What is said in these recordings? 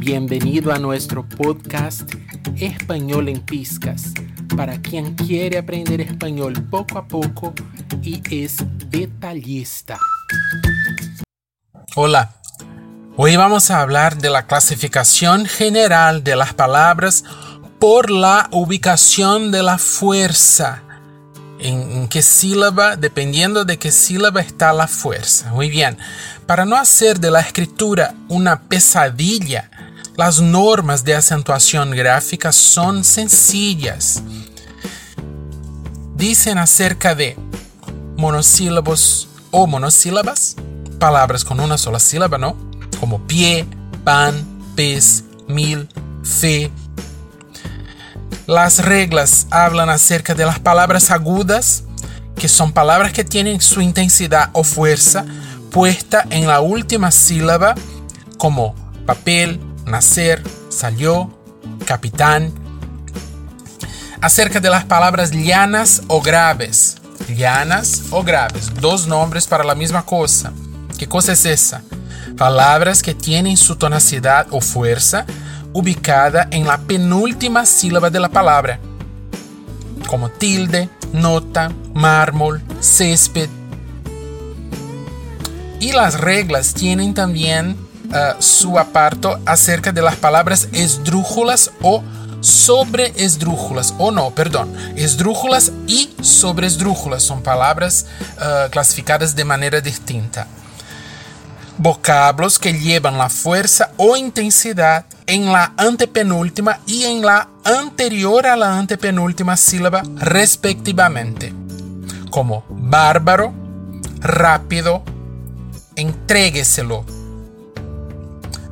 Bienvenido a nuestro podcast Español en Piscas, para quien quiere aprender español poco a poco y es detallista. Hola, hoy vamos a hablar de la clasificación general de las palabras por la ubicación de la fuerza. En, qué sílaba, dependiendo de qué sílaba está la fuerza. Muy bien, para no hacer de la escritura una pesadilla, las normas de acentuación gráfica son sencillas. Dicen acerca de monosílabos o monosílabas, palabras con una sola sílaba, ¿no? Como pie, pan, pez, mil, fe. Las reglas hablan acerca de las palabras agudas, que son palabras que tienen su intensidad o fuerza puesta en la última sílaba, como papel, nacer, salió, capitán. Acerca de las palabras llanas o graves. Llanas o graves, dos nombres para la misma cosa. ¿Qué cosa es esa? Palabras que tienen su tonacidad o fuerza ubicada en la penúltima sílaba de la palabra, como tilde, nota, mármol, césped. Y las reglas tienen también uh, su aparto acerca de las palabras esdrújulas o sobre esdrújulas, o no, perdón, esdrújulas y sobre esdrújulas son palabras uh, clasificadas de manera distinta. Vocablos que llevan la fuerza o intensidad en la antepenúltima y en la anterior a la antepenúltima sílaba respectivamente, como bárbaro, rápido, entrégueselo,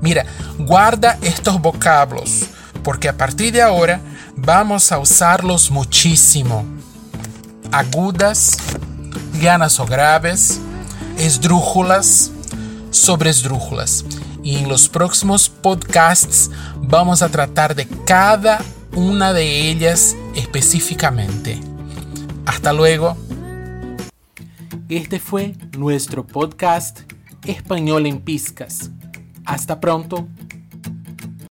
Mira, guarda estos vocablos, porque a partir de ahora vamos a usarlos muchísimo. Agudas, llanas o graves, esdrújulas, sobre esdrújulas. Y en los próximos podcasts vamos a tratar de cada una de ellas específicamente. Hasta luego. Este fue nuestro podcast Español en Piscas. Hasta pronto